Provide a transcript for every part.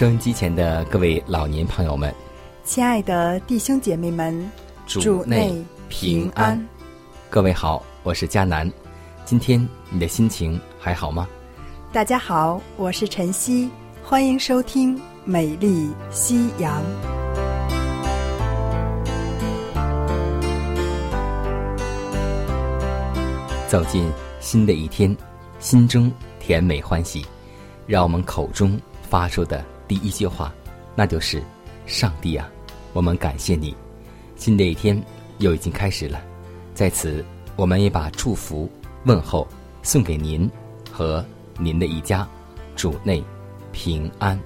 收音机前的各位老年朋友们，亲爱的弟兄姐妹们，主内平安。各位好，我是佳楠。今天你的心情还好吗？大家好，我是晨曦，欢迎收听《美丽夕阳》。走进新的一天，心中甜美欢喜，让我们口中发出的。第一句话，那就是：“上帝啊，我们感谢你，新的一天又已经开始了。在此，我们也把祝福问候送给您和您的一家，主内平安。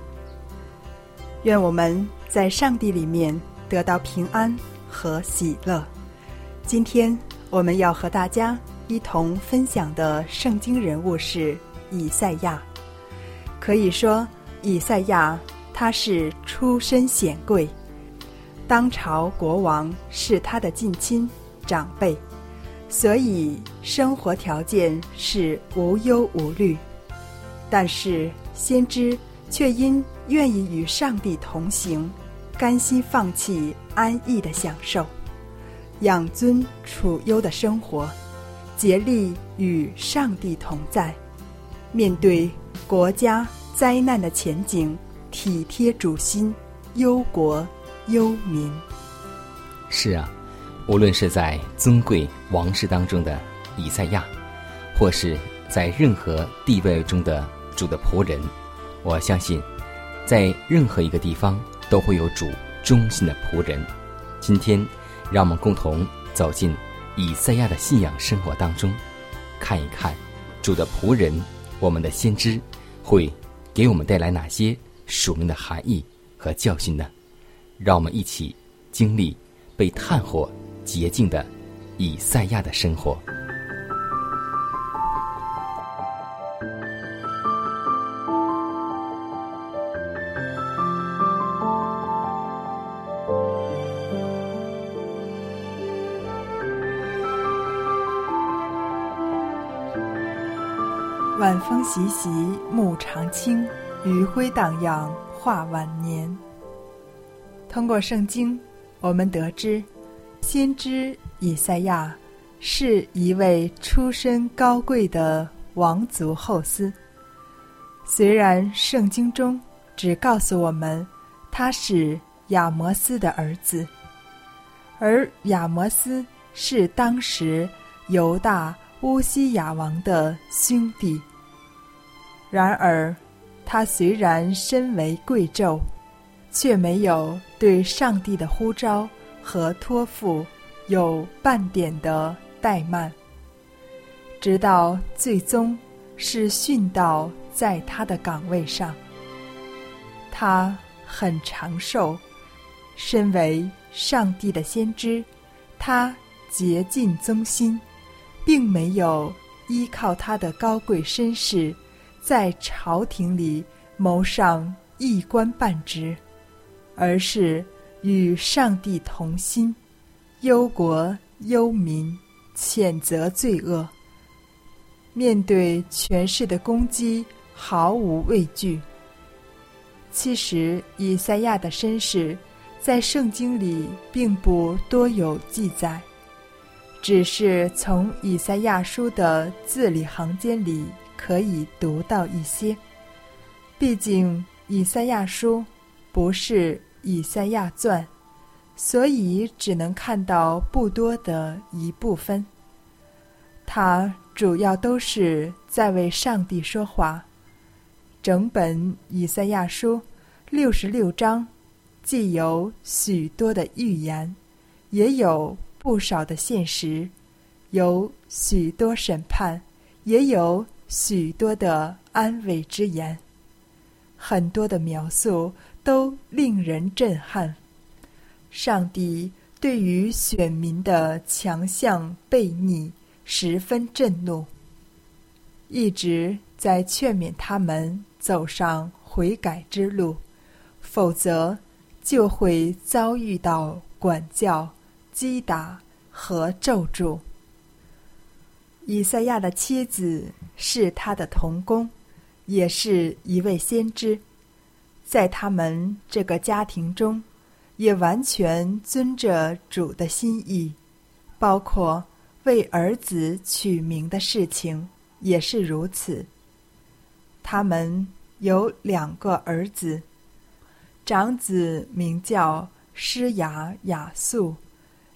愿我们在上帝里面得到平安和喜乐。今天我们要和大家一同分享的圣经人物是以赛亚，可以说。”以赛亚，他是出身显贵，当朝国王是他的近亲长辈，所以生活条件是无忧无虑。但是先知却因愿意与上帝同行，甘心放弃安逸的享受，养尊处优的生活，竭力与上帝同在，面对国家。灾难的前景，体贴主心，忧国忧民。是啊，无论是在尊贵王室当中的以赛亚，或是在任何地位中的主的仆人，我相信，在任何一个地方都会有主忠心的仆人。今天，让我们共同走进以赛亚的信仰生活当中，看一看主的仆人，我们的先知会。给我们带来哪些署名的含义和教训呢？让我们一起经历被炭火洁净的以赛亚的生活。风习习，木长青，余晖荡漾，画晚年。通过圣经，我们得知，先知以赛亚是一位出身高贵的王族后嗣。虽然圣经中只告诉我们他是亚摩斯的儿子，而亚摩斯是当时犹大乌西亚王的兄弟。然而，他虽然身为贵胄，却没有对上帝的呼召和托付有半点的怠慢。直到最终是殉道在他的岗位上，他很长寿。身为上帝的先知，他竭尽忠心，并没有依靠他的高贵身世。在朝廷里谋上一官半职，而是与上帝同心，忧国忧民，谴责罪恶，面对权势的攻击毫无畏惧。其实，以赛亚的身世在圣经里并不多有记载，只是从以赛亚书的字里行间里可以读到一些。毕竟以赛亚书不是以赛亚传，所以只能看到不多的一部分。它主要都是在为上帝说话。整本以赛亚书六十六章，既有许多的预言，也有。不少的现实，有许多审判，也有许多的安慰之言，很多的描述都令人震撼。上帝对于选民的强项悖逆十分震怒，一直在劝勉他们走上悔改之路，否则就会遭遇到管教。击打和咒诅。以赛亚的妻子是他的童工，也是一位先知，在他们这个家庭中，也完全遵着主的心意，包括为儿子取名的事情也是如此。他们有两个儿子，长子名叫施雅雅素。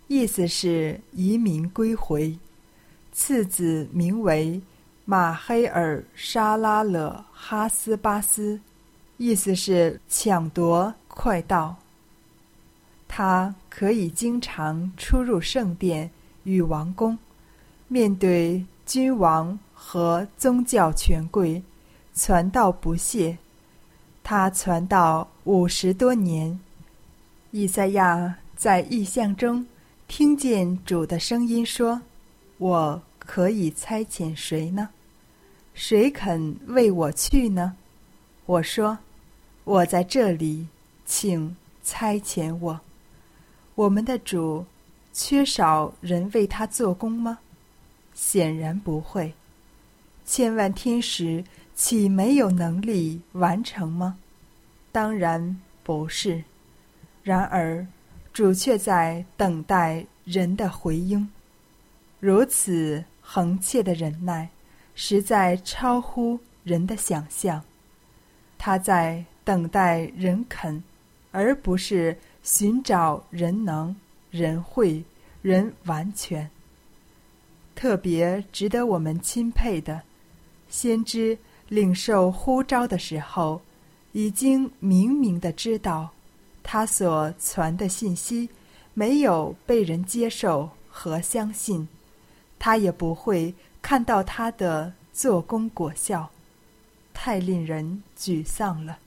意思是移民归回，次子名为马黑尔沙拉勒哈斯巴斯，意思是抢夺快到。他可以经常出入圣殿与王宫，面对君王和宗教权贵，传道不懈。他传道五十多年。以赛亚在异象中。听见主的声音说：“我可以差遣谁呢？谁肯为我去呢？”我说：“我在这里，请差遣我。”我们的主缺少人为他做工吗？显然不会。千万天使岂没有能力完成吗？当然不是。然而。主却在等待人的回应，如此恒切的忍耐，实在超乎人的想象。他在等待人肯，而不是寻找人能、人会、人完全。特别值得我们钦佩的，先知领受呼召的时候，已经明明的知道。他所传的信息没有被人接受和相信，他也不会看到他的做工果效，太令人沮丧了。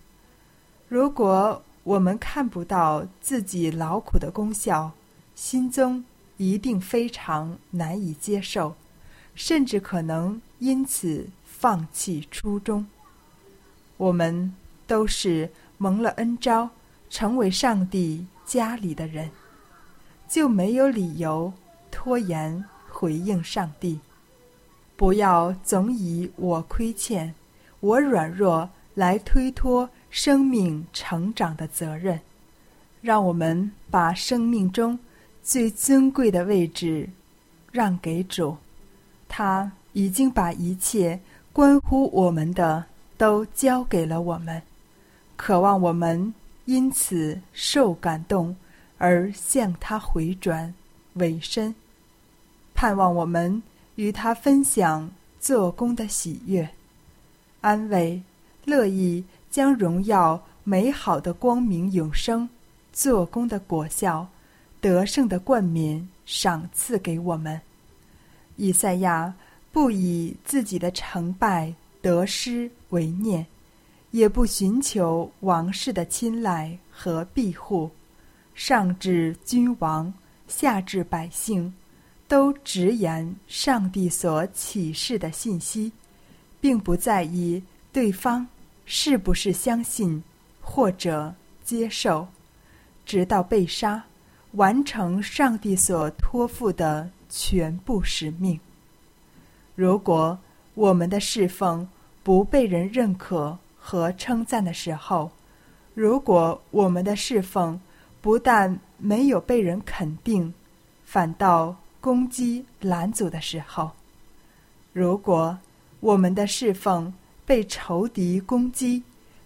如果我们看不到自己劳苦的功效，心中一定非常难以接受，甚至可能因此放弃初衷。我们都是蒙了恩招。成为上帝家里的人，就没有理由拖延回应上帝。不要总以我亏欠、我软弱来推脱生命成长的责任。让我们把生命中最尊贵的位置让给主，他已经把一切关乎我们的都交给了我们，渴望我们。因此受感动，而向他回转，委身，盼望我们与他分享做工的喜悦、安慰，乐意将荣耀美好的光明永生做工的果效、得胜的冠冕赏赐给我们。以赛亚不以自己的成败得失为念。也不寻求王室的青睐和庇护，上至君王，下至百姓，都直言上帝所启示的信息，并不在意对方是不是相信或者接受，直到被杀，完成上帝所托付的全部使命。如果我们的侍奉不被人认可，和称赞的时候，如果我们的侍奉不但没有被人肯定，反倒攻击拦阻的时候，如果我们的侍奉被仇敌攻击，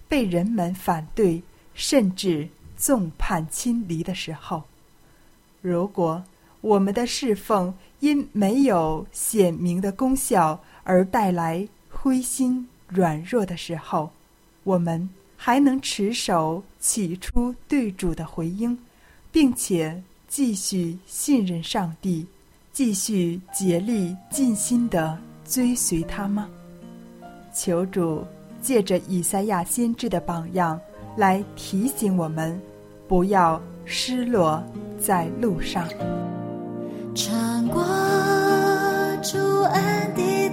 被人们反对，甚至众叛亲离的时候，如果我们的侍奉因没有显明的功效而带来灰心软弱的时候，我们还能持守起初对主的回应，并且继续信任上帝，继续竭力尽心的追随他吗？求主借着以赛亚先知的榜样，来提醒我们，不要失落在路上。穿过主恩的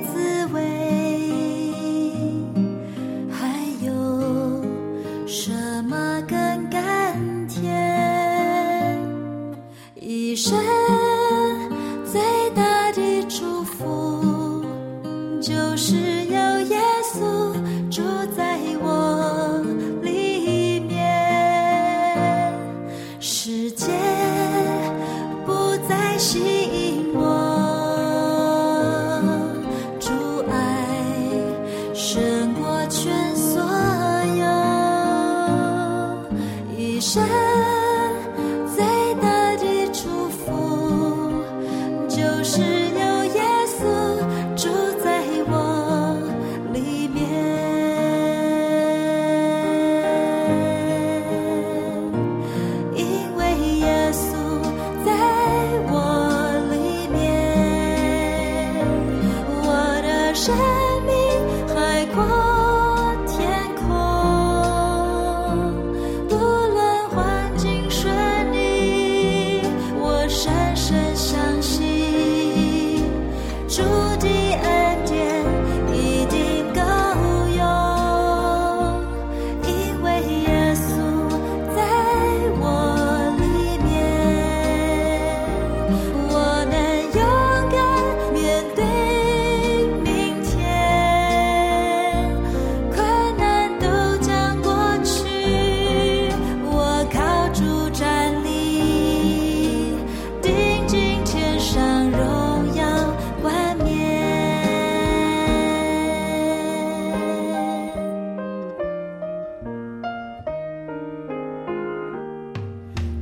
谁？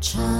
child.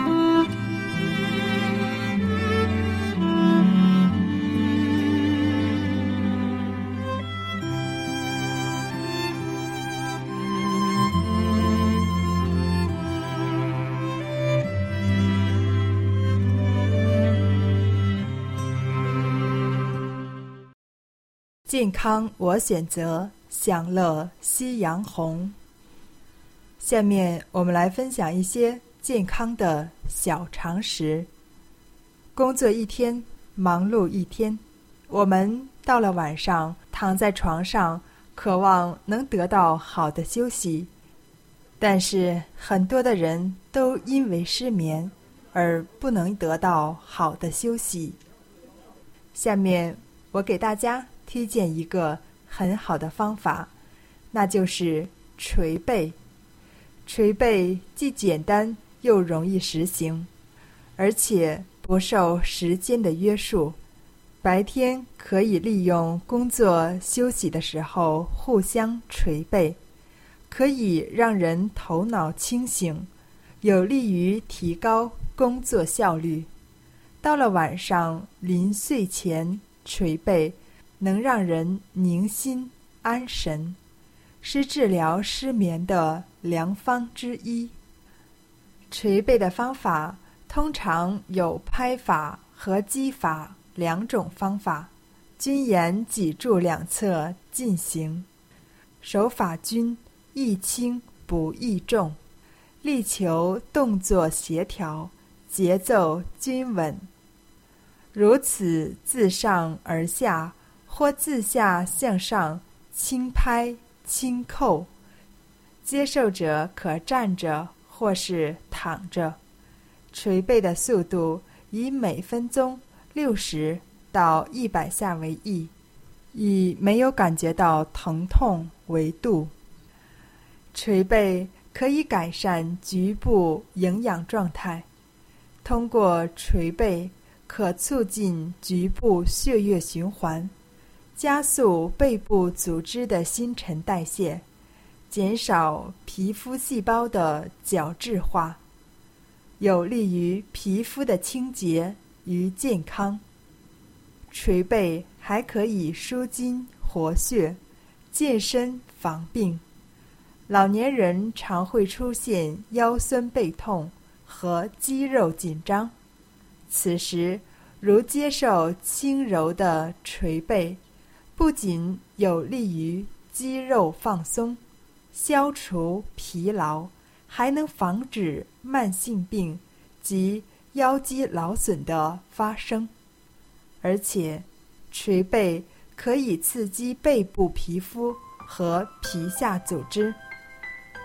康我选择，享乐夕阳红。下面我们来分享一些健康的小常识。工作一天，忙碌一天，我们到了晚上躺在床上，渴望能得到好的休息，但是很多的人都因为失眠而不能得到好的休息。下面我给大家。推荐一个很好的方法，那就是捶背。捶背既简单又容易实行，而且不受时间的约束。白天可以利用工作休息的时候互相捶背，可以让人头脑清醒，有利于提高工作效率。到了晚上临睡前捶背。能让人宁心安神，是治疗失眠的良方之一。捶背的方法通常有拍法和击法两种方法，均沿脊柱两侧进行。手法均易轻不易重，力求动作协调，节奏均稳。如此自上而下。或自下向上轻拍轻扣，接受者可站着或是躺着，捶背的速度以每分钟六十到一百下为宜，以没有感觉到疼痛为度。捶背可以改善局部营养状态，通过捶背可促进局部血液循环。加速背部组织的新陈代谢，减少皮肤细胞的角质化，有利于皮肤的清洁与健康。捶背还可以舒筋活血、健身防病。老年人常会出现腰酸背痛和肌肉紧张，此时如接受轻柔的捶背。不仅有利于肌肉放松、消除疲劳，还能防止慢性病及腰肌劳损的发生。而且，捶背可以刺激背部皮肤和皮下组织，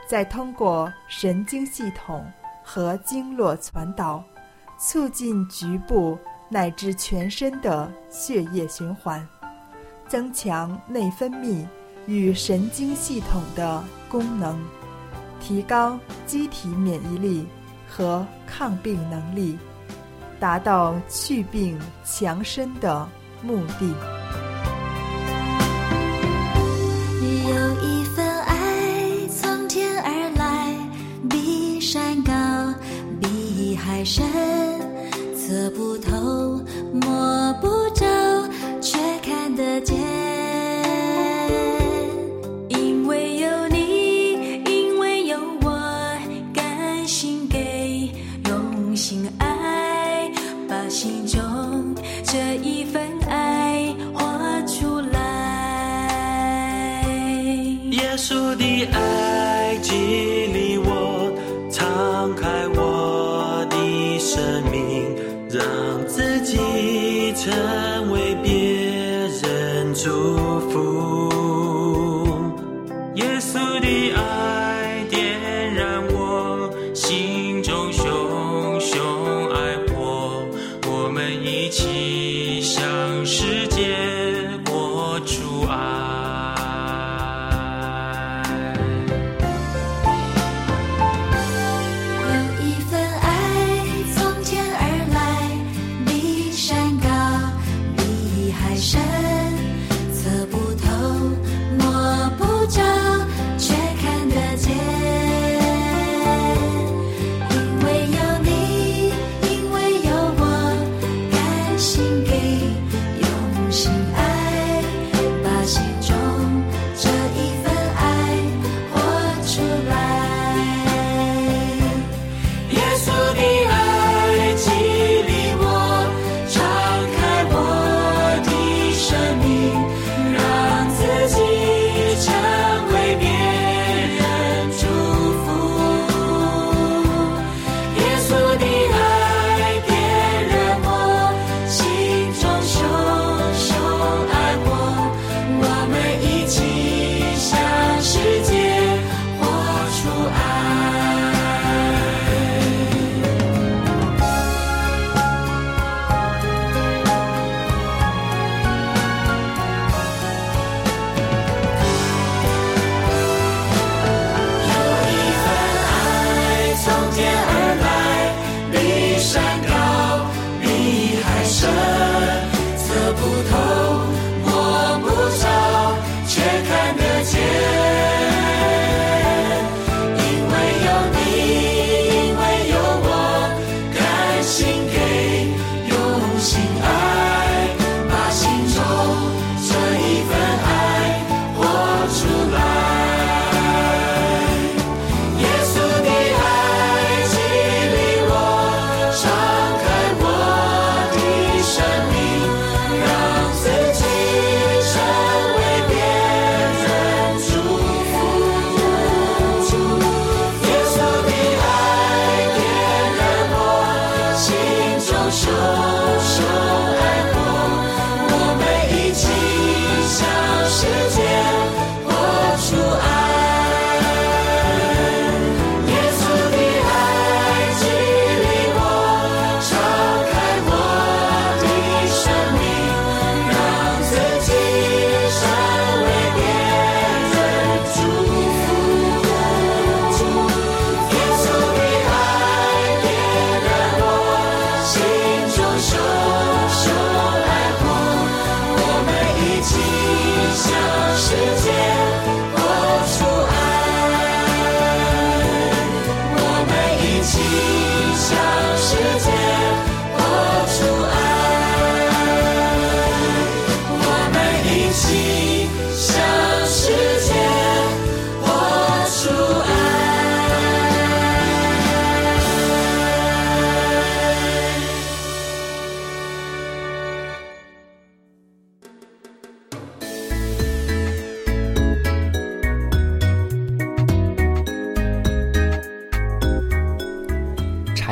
再通过神经系统和经络传导，促进局部乃至全身的血液循环。增强内分泌与神经系统的功能，提高机体免疫力和抗病能力，达到祛病强身的目的。有一份爱从天而来，比山高，比海深，测不透，耶稣的爱激励我，敞开我的生命，让自己成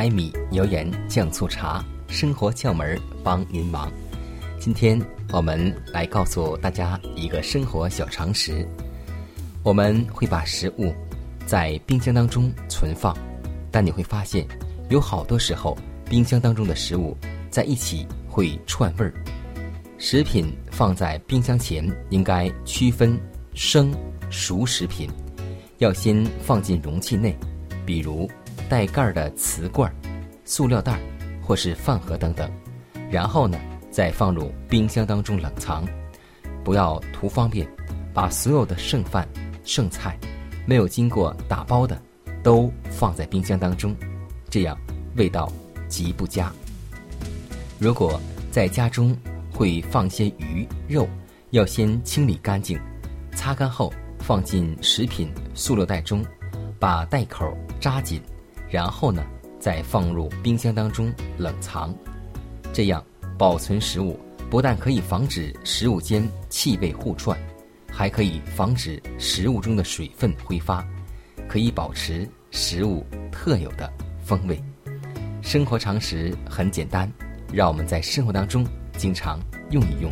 柴米油盐酱醋茶，生活窍门帮您忙。今天我们来告诉大家一个生活小常识：我们会把食物在冰箱当中存放，但你会发现，有好多时候冰箱当中的食物在一起会串味儿。食品放在冰箱前应该区分生、熟食品，要先放进容器内，比如带盖的瓷罐、塑料袋或是饭盒等等，然后呢再放入冰箱当中冷藏。不要图方便，把所有的剩饭、剩菜没有经过打包的都放在冰箱当中，这样味道极不佳。如果在家中会放些鱼肉，要先清理干净，擦干后放进食品塑料袋中，把袋口扎紧，然后呢再放入冰箱当中冷藏。这样保存食物不但可以防止食物间气味互串，还可以防止食物中的水分挥发，可以保持食物特有的风味。生活常识很简单，让我们在生活当中经常用一用。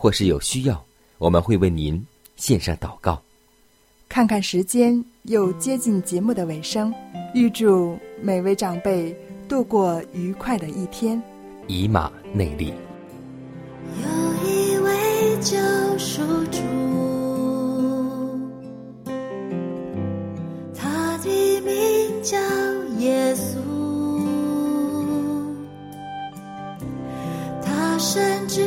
或是有需要，我们会为您献上祷告。看看时间，又接近节目的尾声，预祝每位长辈度过愉快的一天。以马内利。有一位救赎主，他的名叫耶稣，他深知